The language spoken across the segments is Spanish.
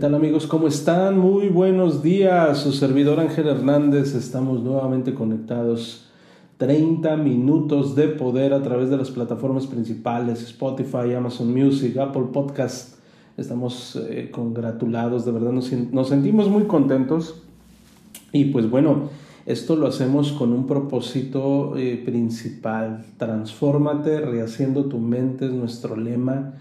Tal amigos? ¿Cómo están? Muy buenos días. Su servidor Ángel Hernández. Estamos nuevamente conectados. 30 minutos de poder a través de las plataformas principales, Spotify, Amazon Music, Apple Podcast. Estamos eh, congratulados, de verdad nos, sentimos muy contentos. Y pues bueno, esto lo hacemos con un propósito eh, principal. Transfórmate, rehaciendo tu mente es nuestro lema.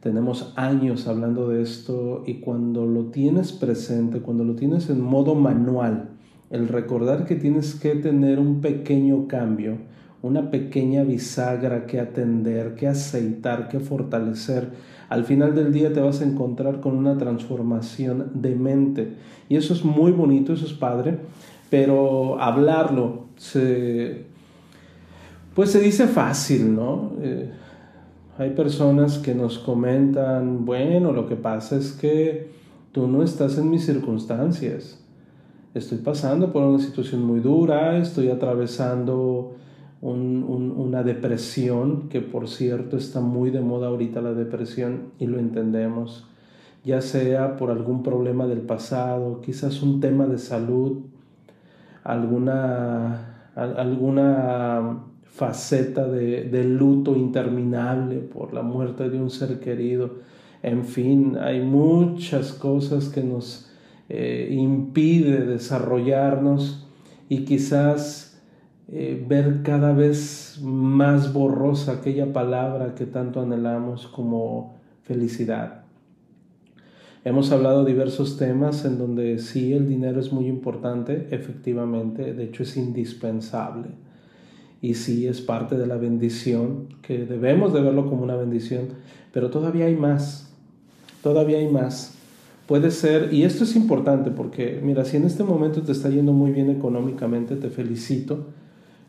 Tenemos años hablando de esto y cuando lo tienes presente, cuando lo tienes en modo manual, el recordar que tienes que tener un pequeño cambio, una pequeña bisagra que atender, que aceitar, que fortalecer, al final del día te vas a encontrar con una transformación de mente. Y eso es muy bonito, eso es padre, pero hablarlo se, pues se dice fácil, ¿no? Eh, hay personas que nos comentan, bueno, lo que pasa es que tú no estás en mis circunstancias. Estoy pasando por una situación muy dura, estoy atravesando una depresión, que por cierto está muy de moda ahorita la depresión y lo entendemos, ya sea por algún problema del pasado, quizás un tema de salud, alguna, alguna faceta de, luto interminable por la muerte de un ser querido. En fin, hay muchas cosas que nos eh, impide desarrollarnos y quizás eh, ver cada vez más borrosa aquella palabra que tanto anhelamos como felicidad. Hemos hablado diversos temas en donde sí el dinero es muy importante, efectivamente, de hecho es indispensable y sí es parte de la bendición, que debemos de verlo como una bendición, pero todavía hay más, todavía hay más. Puede ser, y esto es importante porque, mira, si en este momento te está yendo muy bien económicamente, te felicito,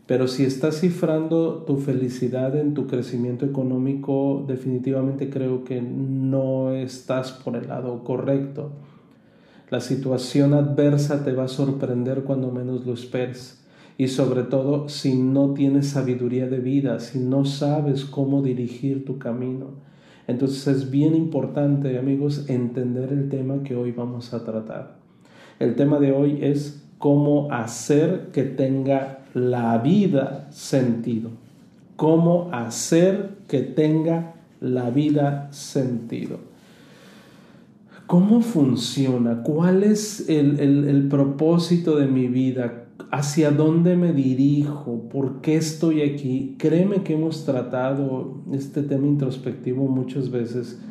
pero si estás cifrando tu felicidad en tu crecimiento económico, definitivamente creo que no estás por el lado correcto. La situación adversa te va a sorprender cuando menos lo esperes. Y sobre todo si no tienes sabiduría de vida, si no sabes cómo dirigir tu camino. Entonces es bien importante, amigos, entender el tema que hoy vamos a tratar. El tema de hoy es cómo hacer que tenga la vida sentido. Cómo hacer que tenga la vida sentido. ¿Cómo funciona? ¿Cuál es el, el, propósito de mi vida? ¿Hacia dónde me dirijo? ¿Por qué estoy aquí? Créeme que hemos tratado este tema introspectivo muchas veces.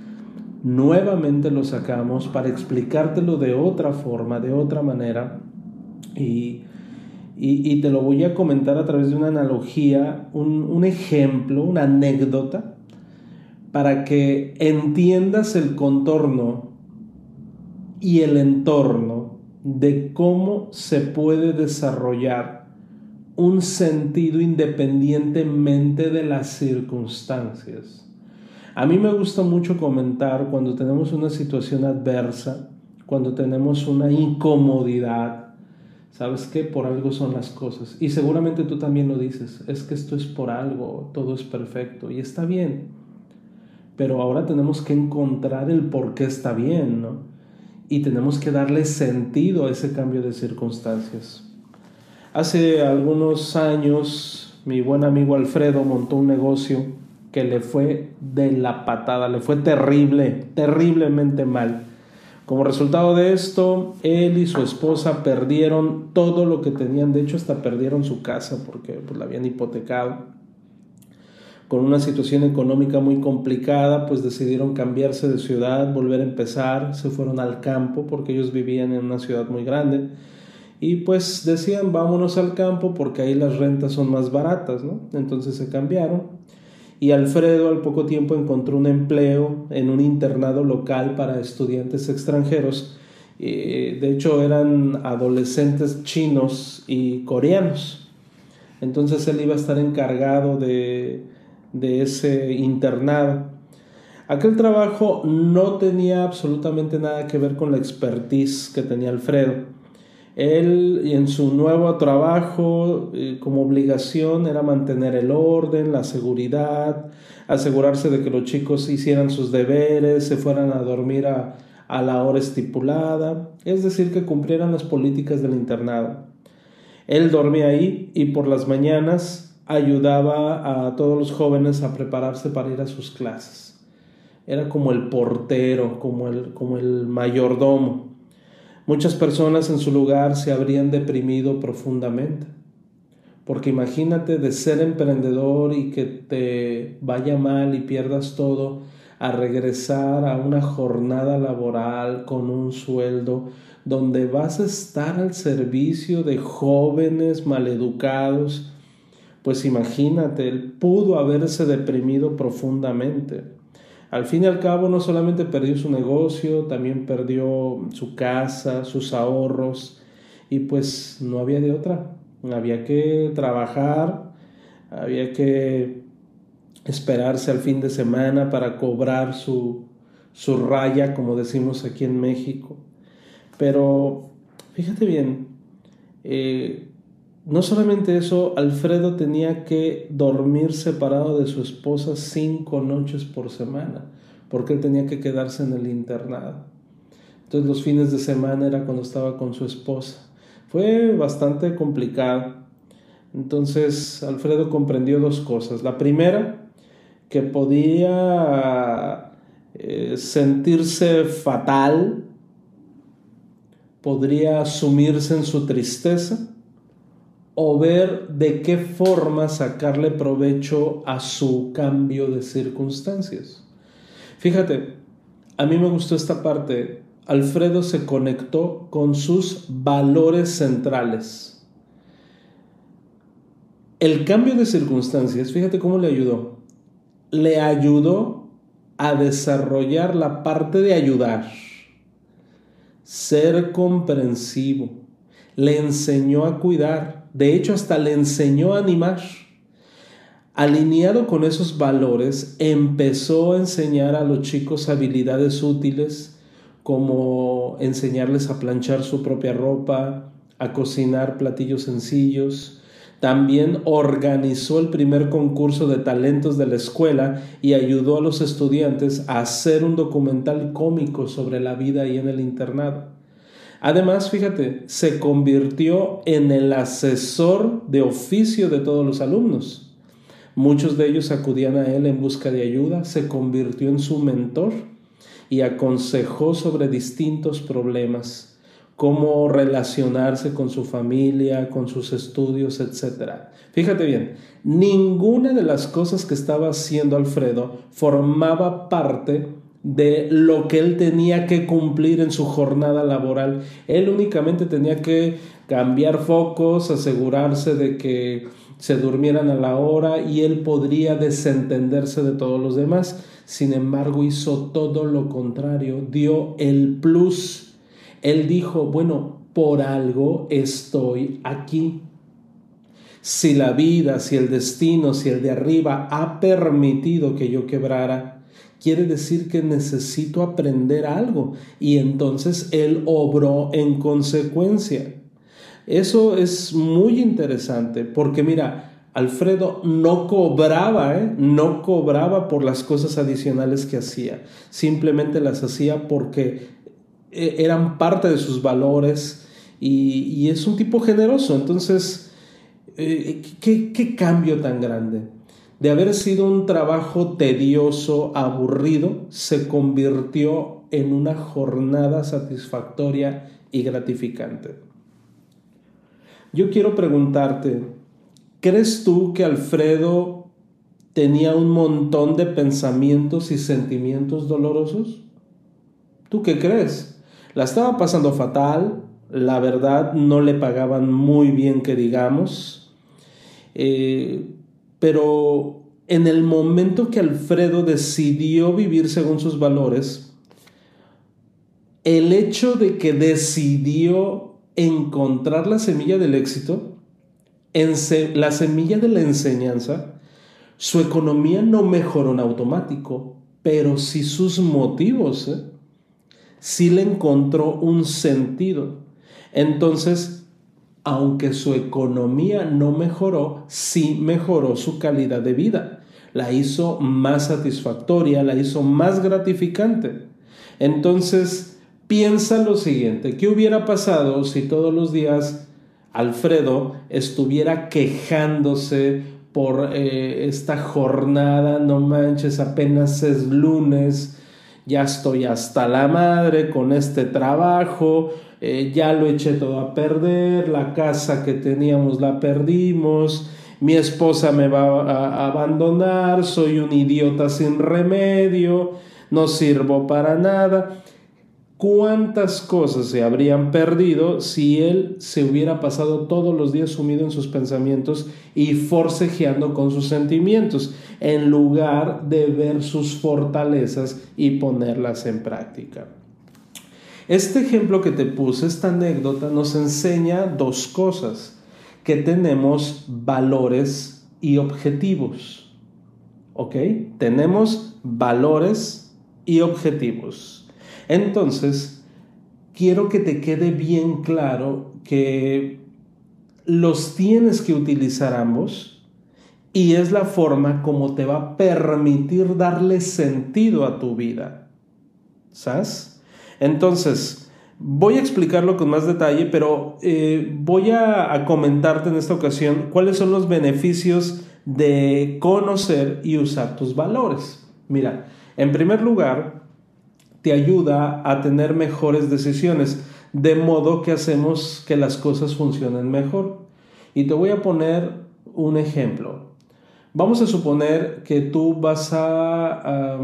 Nuevamente lo sacamos para explicártelo de otra forma, de otra manera. Y y, te lo voy a comentar a través de una analogía, un, un ejemplo, una anécdota, para que entiendas el contorno y el entorno de cómo se puede desarrollar un sentido independientemente de las circunstancias. A mí me gusta mucho comentar cuando tenemos una situación adversa, cuando tenemos una incomodidad, ¿Sabes qué? Por algo son las cosas. Y seguramente tú también lo dices. Es que esto es por algo, todo es perfecto y está bien. Pero ahora tenemos que encontrar el por qué está bien, ¿no? Y tenemos que darle sentido a ese cambio de circunstancias. Hace algunos años mi buen amigo Alfredo montó un negocio que le fue de la patada, le fue terrible, terriblemente mal. Como resultado de esto, él y su esposa perdieron todo lo que tenían, de hecho hasta perdieron su casa porque pues, la habían hipotecado. Con una situación económica muy complicada, pues decidieron cambiarse de ciudad, volver a empezar, se fueron al campo porque ellos vivían en una ciudad muy grande y pues decían vámonos al campo porque ahí las rentas son más baratas, ¿no? Entonces se cambiaron y Alfredo al poco tiempo encontró un empleo en un internado local para estudiantes extranjeros. Eh, de hecho eran adolescentes chinos y coreanos. Entonces él iba a estar encargado de, de ese internado. Aquel trabajo no tenía absolutamente nada que ver con la expertise que tenía Alfredo. Él en su nuevo trabajo eh, como obligación era mantener el orden, la seguridad, asegurarse de que los chicos hicieran sus deberes, se fueran a dormir a, a la hora estipulada, es decir, que cumplieran las políticas del internado. Él dormía ahí y por las mañanas ayudaba a todos los jóvenes a prepararse para ir a sus clases. Era como el portero, como el, como el mayordomo. Muchas personas en su lugar se habrían deprimido profundamente. Porque imagínate de ser emprendedor y que te vaya mal y pierdas todo, a regresar a una jornada laboral con un sueldo donde vas a estar al servicio de jóvenes maleducados, pues imagínate, él pudo haberse deprimido profundamente. Al fin y al cabo no solamente perdió su negocio, también perdió su casa, sus ahorros y pues no había de otra. Había que trabajar, había que esperarse al fin de semana para cobrar su, su raya, como decimos aquí en México. Pero fíjate bien, eh, no solamente eso, Alfredo tenía que dormir separado de su esposa cinco noches por semana, porque él tenía que quedarse en el internado. Entonces los fines de semana era cuando estaba con su esposa. Fue bastante complicado. Entonces Alfredo comprendió dos cosas. La primera, que podía eh, sentirse fatal, podría sumirse en su tristeza o ver de qué forma sacarle provecho a su cambio de circunstancias. Fíjate, a mí me gustó esta parte. Alfredo se conectó con sus valores centrales. El cambio de circunstancias, fíjate cómo le ayudó. Le ayudó a desarrollar la parte de ayudar, ser comprensivo, le enseñó a cuidar, de hecho, hasta le enseñó a animar. Alineado con esos valores, empezó a enseñar a los chicos habilidades útiles como enseñarles a planchar su propia ropa, a cocinar platillos sencillos. También organizó el primer concurso de talentos de la escuela y ayudó a los estudiantes a hacer un documental cómico sobre la vida ahí en el internado. Además, fíjate, se convirtió en el asesor de oficio de todos los alumnos. Muchos de ellos acudían a él en busca de ayuda, se convirtió en su mentor y aconsejó sobre distintos problemas, cómo relacionarse con su familia, con sus estudios, etc. Fíjate bien, ninguna de las cosas que estaba haciendo Alfredo formaba parte de lo que él tenía que cumplir en su jornada laboral. Él únicamente tenía que cambiar focos, asegurarse de que se durmieran a la hora y él podría desentenderse de todos los demás. Sin embargo, hizo todo lo contrario, dio el plus. Él dijo, bueno, por algo estoy aquí. Si la vida, si el destino, si el de arriba ha permitido que yo quebrara, quiere decir que necesito aprender algo y entonces él obró en consecuencia. Eso es muy interesante porque mira, Alfredo no cobraba, ¿eh? no cobraba por las cosas adicionales que hacía, simplemente las hacía porque eh, eran parte de sus valores y, es un tipo generoso. Entonces, eh, qué cambio tan grande? De haber sido un trabajo tedioso, aburrido, se convirtió en una jornada satisfactoria y gratificante. Yo quiero preguntarte, ¿crees tú que Alfredo tenía un montón de pensamientos y sentimientos dolorosos? ¿Tú qué crees? La estaba pasando fatal, la verdad no le pagaban muy bien que digamos, eh, pero en el momento que Alfredo decidió vivir según sus valores, el hecho de que decidió encontrar la semilla del éxito, la semilla de la enseñanza, su economía no mejoró en automático, pero sí sus motivos, ¿eh? sí le encontró un sentido. Entonces, aunque su economía no mejoró, sí mejoró su calidad de vida. La hizo más satisfactoria, la hizo más gratificante. Entonces, piensa lo siguiente, ¿qué hubiera pasado si todos los días Alfredo estuviera quejándose por eh, esta jornada? No manches, apenas es lunes, ya estoy hasta la madre con este trabajo, eh, ya lo eché todo a perder, la casa que teníamos la perdimos, mi esposa me va a abandonar, soy un idiota sin remedio, no sirvo para nada. ¿Cuántas cosas se habrían perdido si él se hubiera pasado todos los días sumido en sus pensamientos y forcejeando con sus sentimientos, en lugar de ver sus fortalezas y ponerlas en práctica? Este ejemplo que te puse, esta anécdota, nos enseña dos cosas, que tenemos valores y objetivos. ¿Ok? Tenemos valores y objetivos. Entonces, quiero que te quede bien claro que los tienes que utilizar ambos y es la forma como te va a permitir darle sentido a tu vida. ¿Sabes? Entonces, voy a explicarlo con más detalle, pero eh, voy a, comentarte en esta ocasión cuáles son los beneficios de conocer y usar tus valores. Mira, en primer lugar, te ayuda a tener mejores decisiones, de modo que hacemos que las cosas funcionen mejor. Y te voy a poner un ejemplo. Vamos a suponer que tú vas a...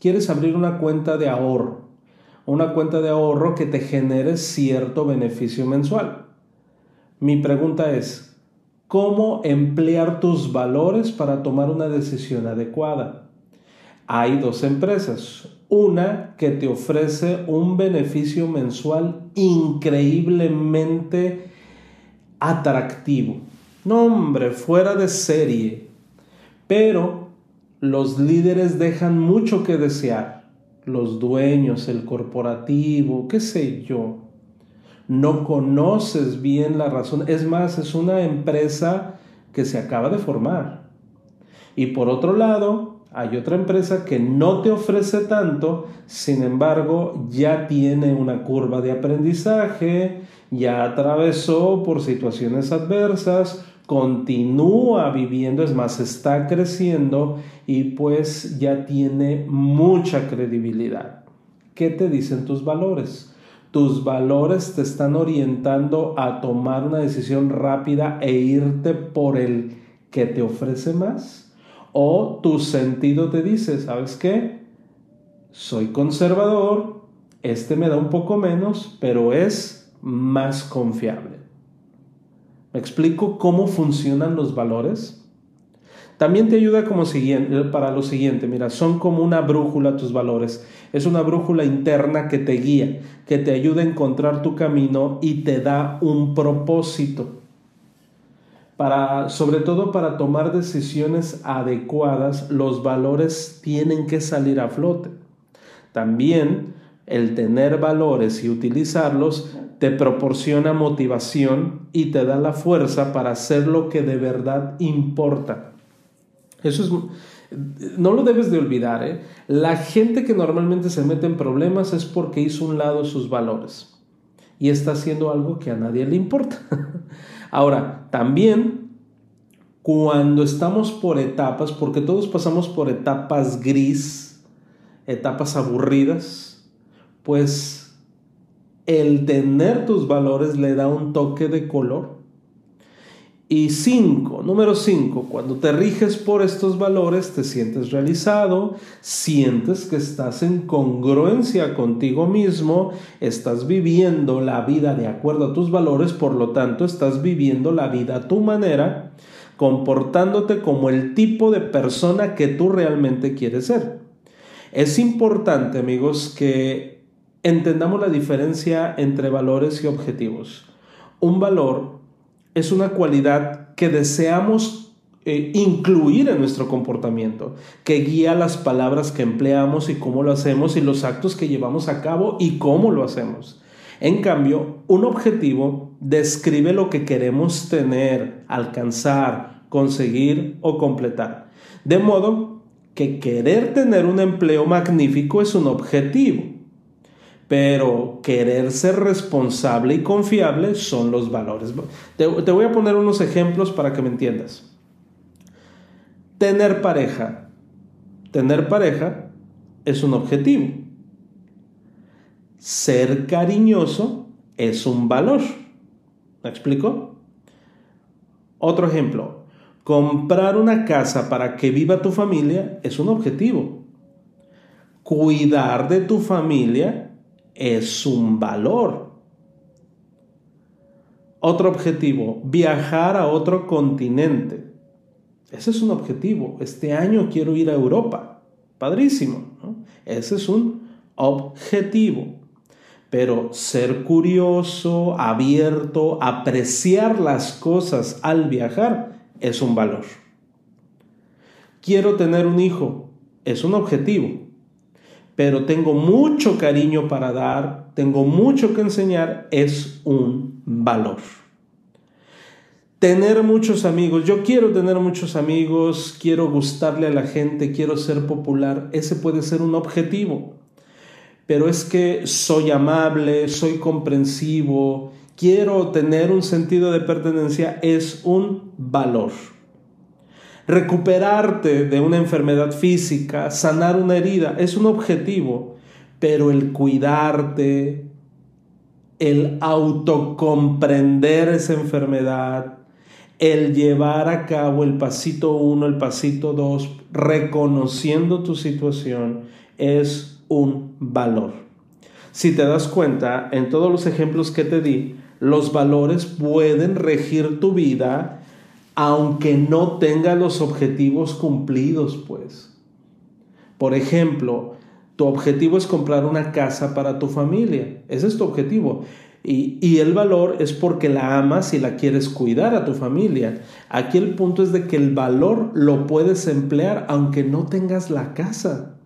quieres abrir una cuenta de ahorro una cuenta de ahorro que te genere cierto beneficio mensual. Mi pregunta es, ¿cómo emplear tus valores para tomar una decisión adecuada? Hay dos empresas. Una que te ofrece un beneficio mensual increíblemente atractivo. Nombre, fuera de serie. Pero los líderes dejan mucho que desear los dueños, el corporativo, qué sé yo. No conoces bien la razón. Es más, es una empresa que se acaba de formar. Y por otro lado, hay otra empresa que no te ofrece tanto, sin embargo, ya tiene una curva de aprendizaje, ya atravesó por situaciones adversas, continúa viviendo, es más, está creciendo y pues ya tiene mucha credibilidad. ¿Qué te dicen tus valores? Tus valores te están orientando a tomar una decisión rápida e irte por el que te ofrece más. O tu sentido te dice, ¿sabes qué? Soy conservador, este me da un poco menos, pero es más confiable explico cómo funcionan los valores? También te ayuda como siguiente, para lo siguiente, mira, son como una brújula tus valores. Es una brújula interna que te guía, que te ayuda a encontrar tu camino y te da un propósito. Para, sobre todo para tomar decisiones adecuadas, los valores tienen que salir a flote. También el tener valores y utilizarlos te proporciona motivación y te da la fuerza para hacer lo que de verdad importa. Eso es, no lo debes de olvidar. ¿eh? La gente que normalmente se mete en problemas es porque hizo un lado sus valores y está haciendo algo que a nadie le importa. Ahora, también cuando estamos por etapas, porque todos pasamos por etapas gris, etapas aburridas, pues el tener tus valores le da un toque de color. Y cinco, número cinco, cuando te riges por estos valores te sientes realizado, sientes que estás en congruencia contigo mismo, estás viviendo la vida de acuerdo a tus valores, por lo tanto estás viviendo la vida a tu manera, comportándote como el tipo de persona que tú realmente quieres ser. Es importante, amigos, que entendamos la diferencia entre valores y objetivos. Un valor es una cualidad que deseamos eh, incluir en nuestro comportamiento, que guía las palabras que empleamos y cómo lo hacemos y los actos que llevamos a cabo y cómo lo hacemos. En cambio, un objetivo describe lo que queremos tener, alcanzar, conseguir o completar. De modo que querer tener un empleo magnífico es un objetivo, pero querer ser responsable y confiable son los valores. Te, voy a poner unos ejemplos para que me entiendas. Tener pareja. Tener pareja es un objetivo. Ser cariñoso es un valor. ¿Me explico? Otro ejemplo. Comprar una casa para que viva tu familia es un objetivo. Cuidar de tu familia es un valor. Otro objetivo, viajar a otro continente. Ese es un objetivo. Este año quiero ir a Europa. Padrísimo. Ese es un objetivo. Pero ser curioso, abierto, apreciar las cosas al viajar es un valor. Quiero tener un hijo, es un objetivo. Pero tengo mucho cariño para dar, tengo mucho que enseñar, es un valor. Tener muchos amigos, yo quiero tener muchos amigos, quiero gustarle a la gente, quiero ser popular, ese puede ser un objetivo pero es que soy amable, soy comprensivo, quiero tener un sentido de pertenencia, es un valor. Recuperarte de una enfermedad física, sanar una herida, es un objetivo, pero el cuidarte, el autocomprender esa enfermedad, el llevar a cabo el pasito uno, el pasito dos, reconociendo tu situación, es un valor. Si te das cuenta, en todos los ejemplos que te di, los valores pueden regir tu vida aunque no tenga los objetivos cumplidos, pues. Por ejemplo, tu objetivo es comprar una casa para tu familia. Ese es tu objetivo. Y, y, el valor es porque la amas y la quieres cuidar a tu familia. Aquí el punto es de que el valor lo puedes emplear aunque no tengas la casa.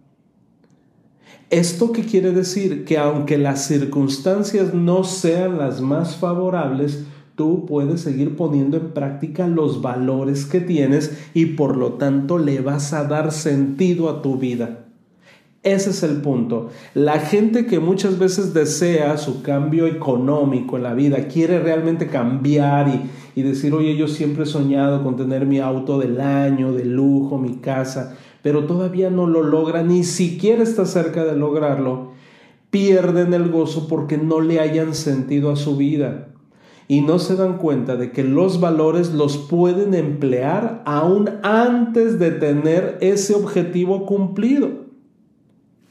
¿Esto qué quiere decir? Que aunque las circunstancias no sean las más favorables, tú puedes seguir poniendo en práctica los valores que tienes y por lo tanto le vas a dar sentido a tu vida. Ese es el punto. La gente que muchas veces desea su cambio económico en la vida, quiere realmente cambiar y, y decir, oye, yo siempre he soñado con tener mi auto del año, de lujo, mi casa, pero todavía no lo logra, ni siquiera está cerca de lograrlo, pierden el gozo porque no le hayan sentido a su vida y no se dan cuenta de que los valores los pueden emplear aún antes de tener ese objetivo cumplido.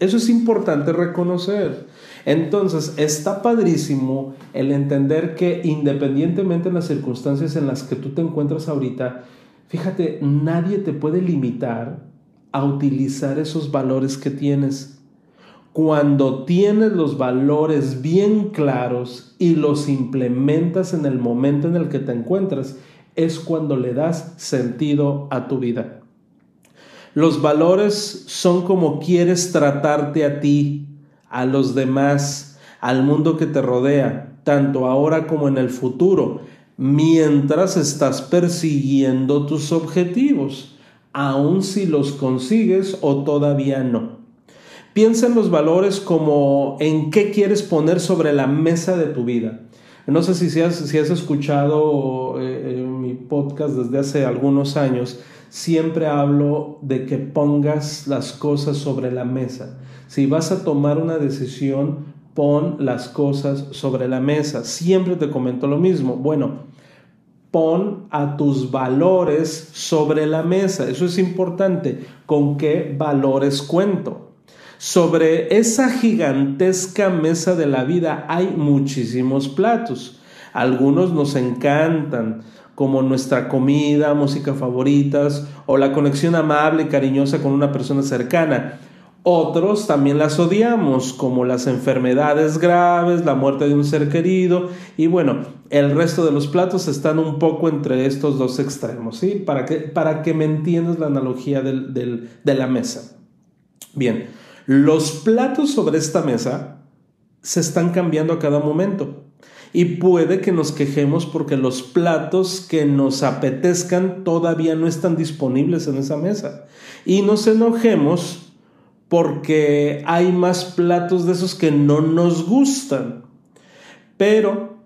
Eso es importante reconocer. Entonces, está padrísimo el entender que independientemente de las circunstancias en las que tú te encuentras ahorita, fíjate, nadie te puede limitar a utilizar esos valores que tienes. Cuando tienes los valores bien claros y los implementas en el momento en el que te encuentras, es cuando le das sentido a tu vida. Los valores son como quieres tratarte a ti, a los demás, al mundo que te rodea, tanto ahora como en el futuro, mientras estás persiguiendo tus objetivos aun si los consigues o todavía no. Piensa en los valores como en qué quieres poner sobre la mesa de tu vida. No sé si has, si has escuchado eh, mi podcast desde hace algunos años, siempre hablo de que pongas las cosas sobre la mesa. Si vas a tomar una decisión, pon las cosas sobre la mesa. Siempre te comento lo mismo. Bueno, pon a tus valores sobre la mesa. Eso es importante. ¿Con qué valores cuento? Sobre esa gigantesca mesa de la vida hay muchísimos platos. Algunos nos encantan, como nuestra comida, música favoritas o la conexión amable y cariñosa con una persona cercana. Otros también las odiamos, como las enfermedades graves, la muerte de un ser querido y bueno, el resto de los platos están un poco entre estos dos extremos, ¿sí? Para que, para que me entiendas la analogía de la mesa. Bien, los platos sobre esta mesa se están cambiando a cada momento. Y puede que nos quejemos porque los platos que nos apetezcan todavía no están disponibles en esa mesa. Y nos enojemos porque hay más platos de esos que no nos gustan. Pero,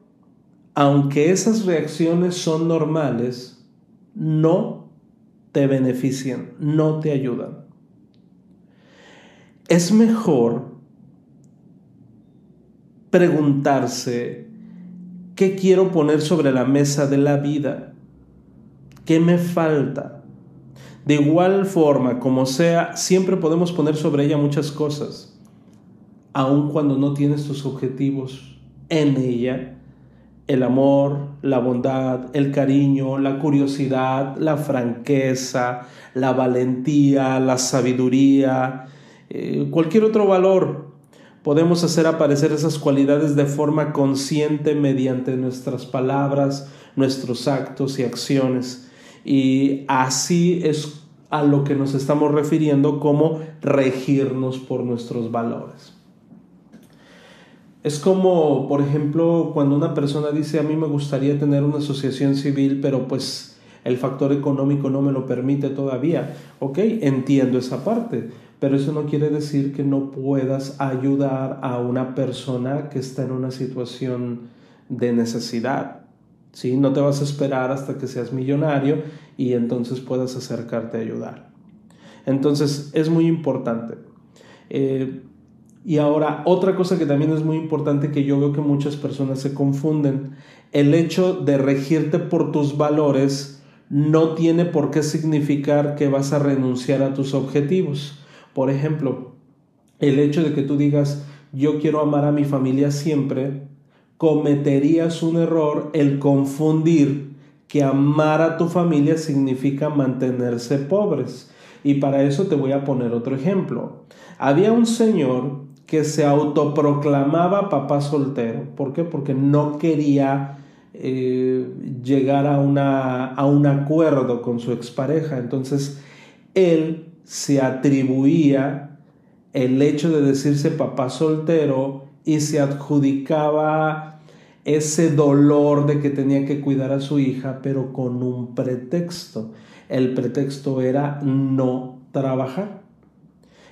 aunque esas reacciones son normales, no te benefician, no te ayudan. Es mejor preguntarse ¿Qué quiero poner sobre la mesa de la vida? ¿Qué me falta? De igual forma, como sea, siempre podemos poner sobre ella muchas cosas, aun cuando no tienes tus objetivos en ella. El amor, la bondad, el cariño, la curiosidad, la franqueza, la valentía, la sabiduría, eh, cualquier otro valor Podemos hacer aparecer esas cualidades de forma consciente mediante nuestras palabras, nuestros actos y acciones. Y así es a lo que nos estamos refiriendo como regirnos por nuestros valores. Es como, por ejemplo, cuando una persona dice, a mí me gustaría tener una asociación civil, pero pues el factor económico no me lo permite todavía. Ok, entiendo esa parte pero eso no quiere decir que no puedas ayudar a una persona que está en una situación de necesidad. ¿sí? No te vas a esperar hasta que seas millonario y entonces puedas acercarte a ayudar. Entonces es muy importante. Eh, y ahora, otra cosa que también es muy importante que yo veo que muchas personas se confunden, el hecho de regirte por tus valores no tiene por qué significar que vas a renunciar a tus objetivos. Por ejemplo, el hecho de que tú digas, yo quiero amar a mi familia siempre, cometerías un error el confundir que amar a tu familia significa mantenerse pobres. Y para eso te voy a poner otro ejemplo. Había un señor que se autoproclamaba papá soltero. ¿Por qué? Porque no quería eh, llegar a, una, a un acuerdo con su expareja. Entonces, él se atribuía el hecho de decirse papá soltero y se adjudicaba ese dolor de que tenía que cuidar a su hija, pero con un pretexto. El pretexto era no trabajar.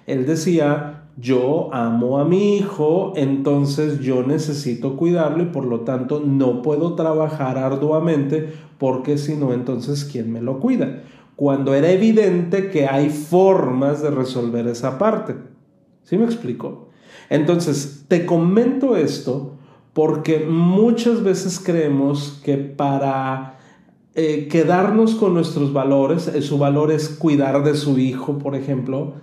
Él decía, yo amo a mi hijo, entonces yo necesito cuidarlo y por lo tanto no puedo trabajar arduamente porque si no, entonces ¿quién me lo cuida? Cuando era evidente que hay formas de resolver esa parte. ¿Sí me explico? Entonces, te comento esto porque muchas veces creemos que para eh, quedarnos con nuestros valores, eh, su valor es cuidar de su hijo, por ejemplo,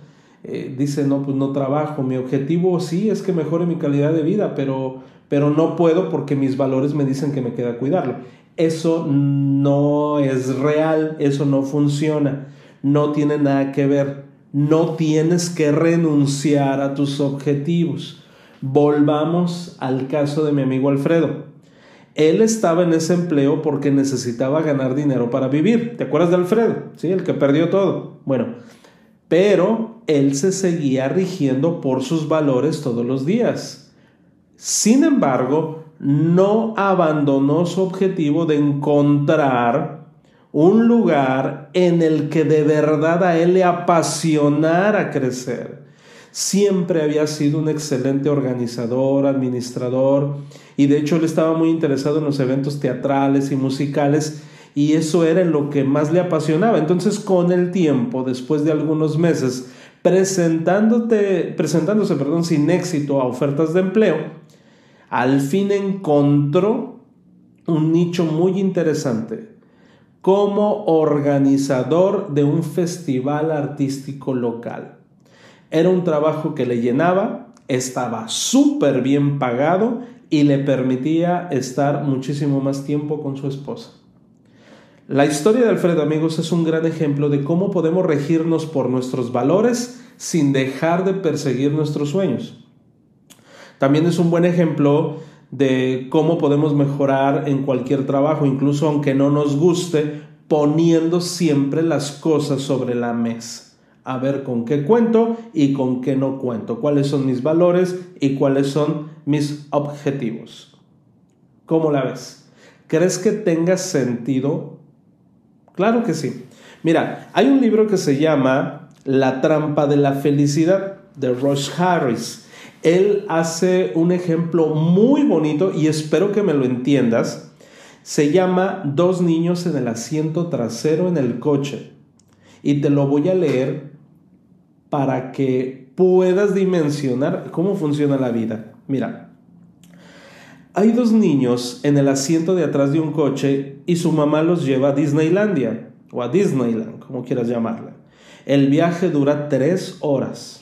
eh, dice, no, pues no trabajo, mi objetivo sí es que mejore mi calidad de vida, pero, pero no puedo porque mis valores me dicen que me queda cuidarlo. Eso no es real, eso no funciona, no tiene nada que ver, no tienes que renunciar a tus objetivos. Volvamos al caso de mi amigo Alfredo. Él estaba en ese empleo porque necesitaba ganar dinero para vivir. ¿Te acuerdas de Alfredo? Sí, el que perdió todo. Bueno, pero él se seguía rigiendo por sus valores todos los días. Sin embargo, no abandonó su objetivo de encontrar un lugar en el que de verdad a él le apasionara crecer. Siempre había sido un excelente organizador, administrador, y de hecho él estaba muy interesado en los eventos teatrales y musicales, y eso era lo que más le apasionaba. Entonces, con el tiempo, después de algunos meses, presentándote, presentándose perdón, sin éxito a ofertas de empleo, al fin encontró un nicho muy interesante como organizador de un festival artístico local. Era un trabajo que le llenaba, estaba súper bien pagado y le permitía estar muchísimo más tiempo con su esposa. La historia de Alfredo, amigos, es un gran ejemplo de cómo podemos regirnos por nuestros valores sin dejar de perseguir nuestros sueños. También es un buen ejemplo de cómo podemos mejorar en cualquier trabajo, incluso aunque no nos guste, poniendo siempre las cosas sobre la mesa. A ver con qué cuento y con qué no cuento, cuáles son mis valores y cuáles son mis objetivos. ¿Cómo la ves? ¿Crees que tenga sentido? Claro que sí. Mira, hay un libro que se llama La trampa de la felicidad de Ross Harris. Él hace un ejemplo muy bonito y espero que me lo entiendas. Se llama Dos niños en el asiento trasero en el coche. Y te lo voy a leer para que puedas dimensionar cómo funciona la vida. Mira, hay dos niños en el asiento de atrás de un coche y su mamá los lleva a Disneylandia o a Disneyland, como quieras llamarla. El viaje dura tres horas.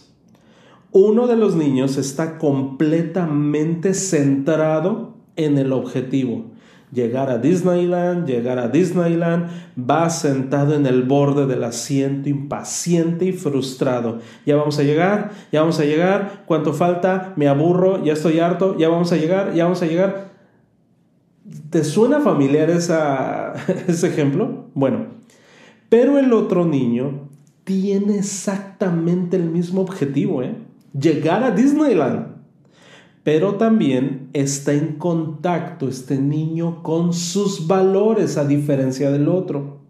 Uno de los niños está completamente centrado en el objetivo. Llegar a Disneyland, llegar a Disneyland, va sentado en el borde del asiento, impaciente y frustrado. Ya vamos a llegar, ya vamos a llegar, ¿cuánto falta? Me aburro, ya estoy harto, ya vamos a llegar, ya vamos a llegar. ¿Te suena familiar ese ejemplo? Bueno, pero el otro niño tiene exactamente el mismo objetivo, ¿eh? Llegar a Disneyland. Pero también está en contacto este niño con sus valores a diferencia del otro.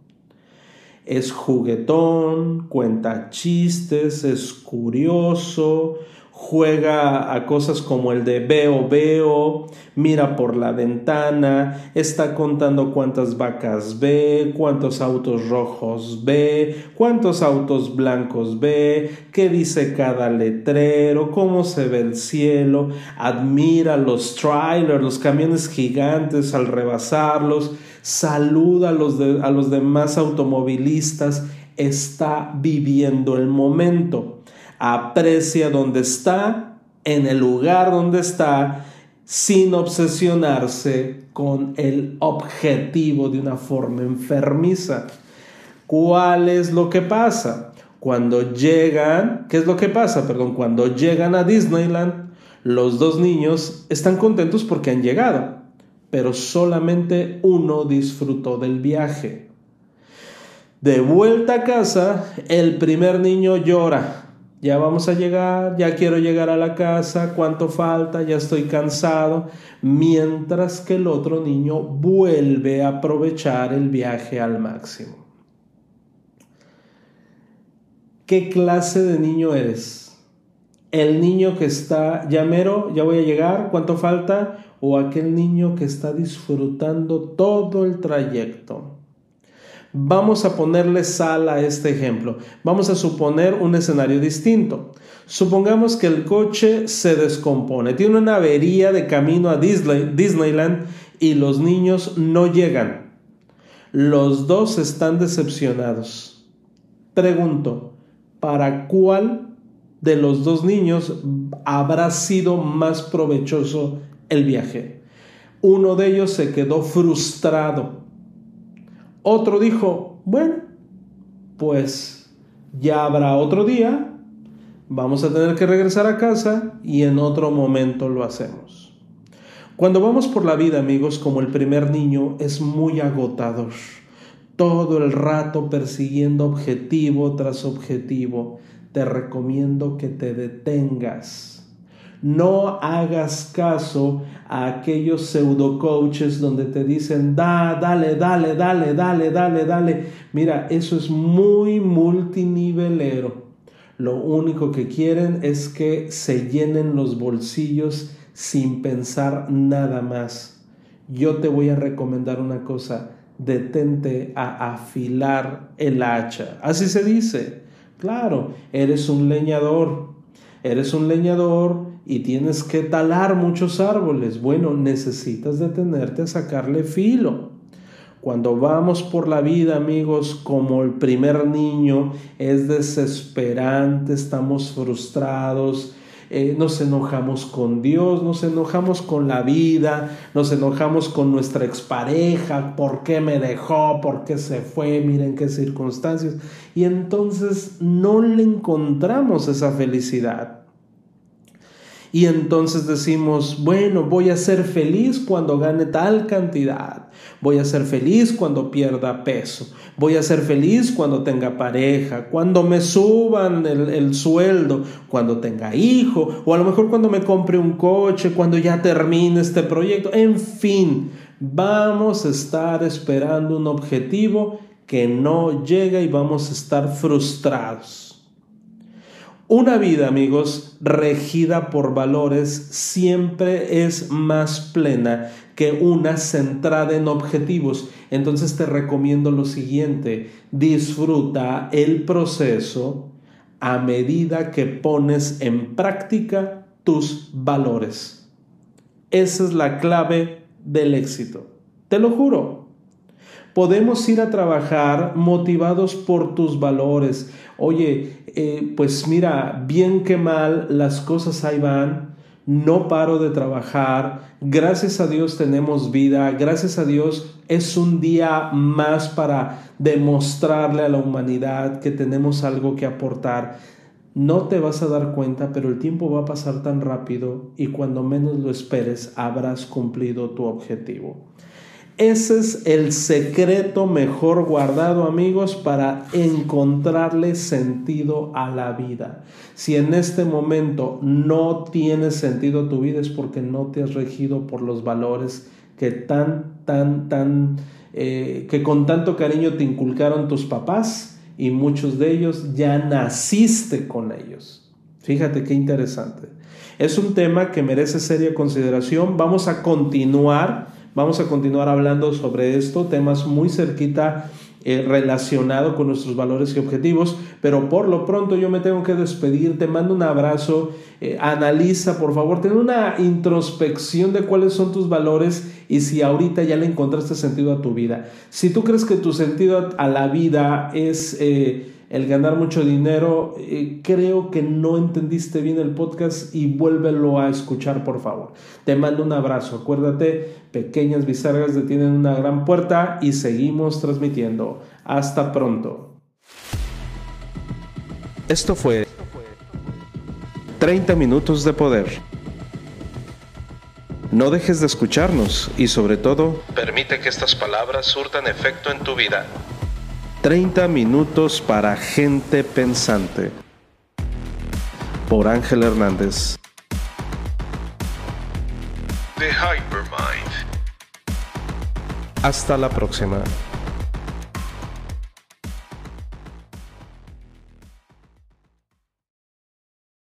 Es juguetón, cuenta chistes, es curioso, juega a cosas como el de veo, veo, mira por la ventana, está contando cuántas vacas ve, cuántos autos rojos ve, cuántos autos blancos ve, qué dice cada letrero, cómo se ve el cielo, admira los trailers, los camiones gigantes al rebasarlos, saluda a los, a los demás automovilistas, está viviendo el momento aprecia donde está, en el lugar donde está, sin obsesionarse con el objetivo de una forma enfermiza. ¿Cuál es lo que pasa? Cuando llegan, ¿qué es lo que pasa? Perdón, cuando llegan a Disneyland, los dos niños están contentos porque han llegado, pero solamente uno disfrutó del viaje. De vuelta a casa, el primer niño llora ya vamos a llegar, ya quiero llegar a la casa, cuánto falta, ya estoy cansado, mientras que el otro niño vuelve a aprovechar el viaje al máximo. ¿Qué clase de niño eres? ¿El niño que está, llamero, ya voy a llegar, cuánto falta? ¿O aquel niño que está disfrutando todo el trayecto? Vamos a ponerle sal a este ejemplo. Vamos a suponer un escenario distinto. Supongamos que el coche se descompone, tiene una avería de camino a Disneyland y los niños no llegan. Los dos están decepcionados. Pregunto, ¿para cuál de los dos niños habrá sido más provechoso el viaje? Uno de ellos se quedó frustrado otro dijo, bueno, pues ya habrá otro día, vamos a tener que regresar a casa y en otro momento lo hacemos. Cuando vamos por la vida, amigos, como el primer niño, es muy agotador. Todo el rato persiguiendo objetivo tras objetivo. Te recomiendo que te detengas no hagas caso a aquellos pseudo coaches donde te dicen, da, dale, dale, dale, dale, dale, dale. Mira, eso es muy multinivelero. Lo único que quieren es que se llenen los bolsillos sin pensar nada más. Yo te voy a recomendar una cosa, detente a afilar el hacha. Así se dice. Claro, eres un leñador. Eres un leñador y tienes que talar muchos árboles. Bueno, necesitas detenerte a sacarle filo. Cuando vamos por la vida, amigos, como el primer niño, es desesperante, estamos frustrados eh, nos enojamos con Dios, nos enojamos con la vida, nos enojamos con nuestra expareja, por qué me dejó, por qué se fue, miren qué circunstancias. Y entonces no le encontramos esa felicidad. Y entonces decimos, bueno, voy a ser feliz cuando gane tal cantidad, voy a ser feliz cuando pierda peso, voy a ser feliz cuando tenga pareja, cuando me suban el, sueldo, cuando tenga hijo, o a lo mejor cuando me compre un coche, cuando ya termine este proyecto, en fin, vamos a estar esperando un objetivo que no llega y vamos a estar frustrados. Una vida, amigos, regida por valores siempre es más plena que una centrada en objetivos. Entonces te recomiendo lo siguiente, disfruta el proceso a medida que pones en práctica tus valores. Esa es la clave del éxito. Te lo juro. Podemos ir a trabajar motivados por tus valores. Oye, eh, pues mira, bien que mal, las cosas ahí van, no paro de trabajar, gracias a Dios tenemos vida, gracias a Dios es un día más para demostrarle a la humanidad que tenemos algo que aportar. No te vas a dar cuenta, pero el tiempo va a pasar tan rápido y cuando menos lo esperes habrás cumplido tu objetivo. Ese es el secreto mejor guardado, amigos, para encontrarle sentido a la vida. Si en este momento no tiene sentido tu vida es porque no te has regido por los valores que tan, tan, tan, eh, que con tanto cariño te inculcaron tus papás y muchos de ellos ya naciste con ellos. Fíjate qué interesante. Es un tema que merece seria consideración. Vamos a continuar Vamos a continuar hablando sobre esto, temas muy cerquita eh, relacionado con nuestros valores y objetivos, pero por lo pronto yo me tengo que despedir, te mando un abrazo, eh, analiza por favor, ten una introspección de cuáles son tus valores y si ahorita ya le encontraste sentido a tu vida. Si tú crees que tu sentido a la vida es... Eh, el ganar mucho dinero, eh, creo que no entendiste bien el podcast y vuélvelo a escuchar, por favor. Te mando un abrazo. Acuérdate, pequeñas bisagras detienen una gran puerta y seguimos transmitiendo. Hasta pronto. Esto fue 30 minutos de poder. No dejes de escucharnos y sobre todo, permite que estas palabras surtan efecto en tu vida. 30 minutos para gente pensante. Por Ángel Hernández. The Hypermind. Hasta la próxima.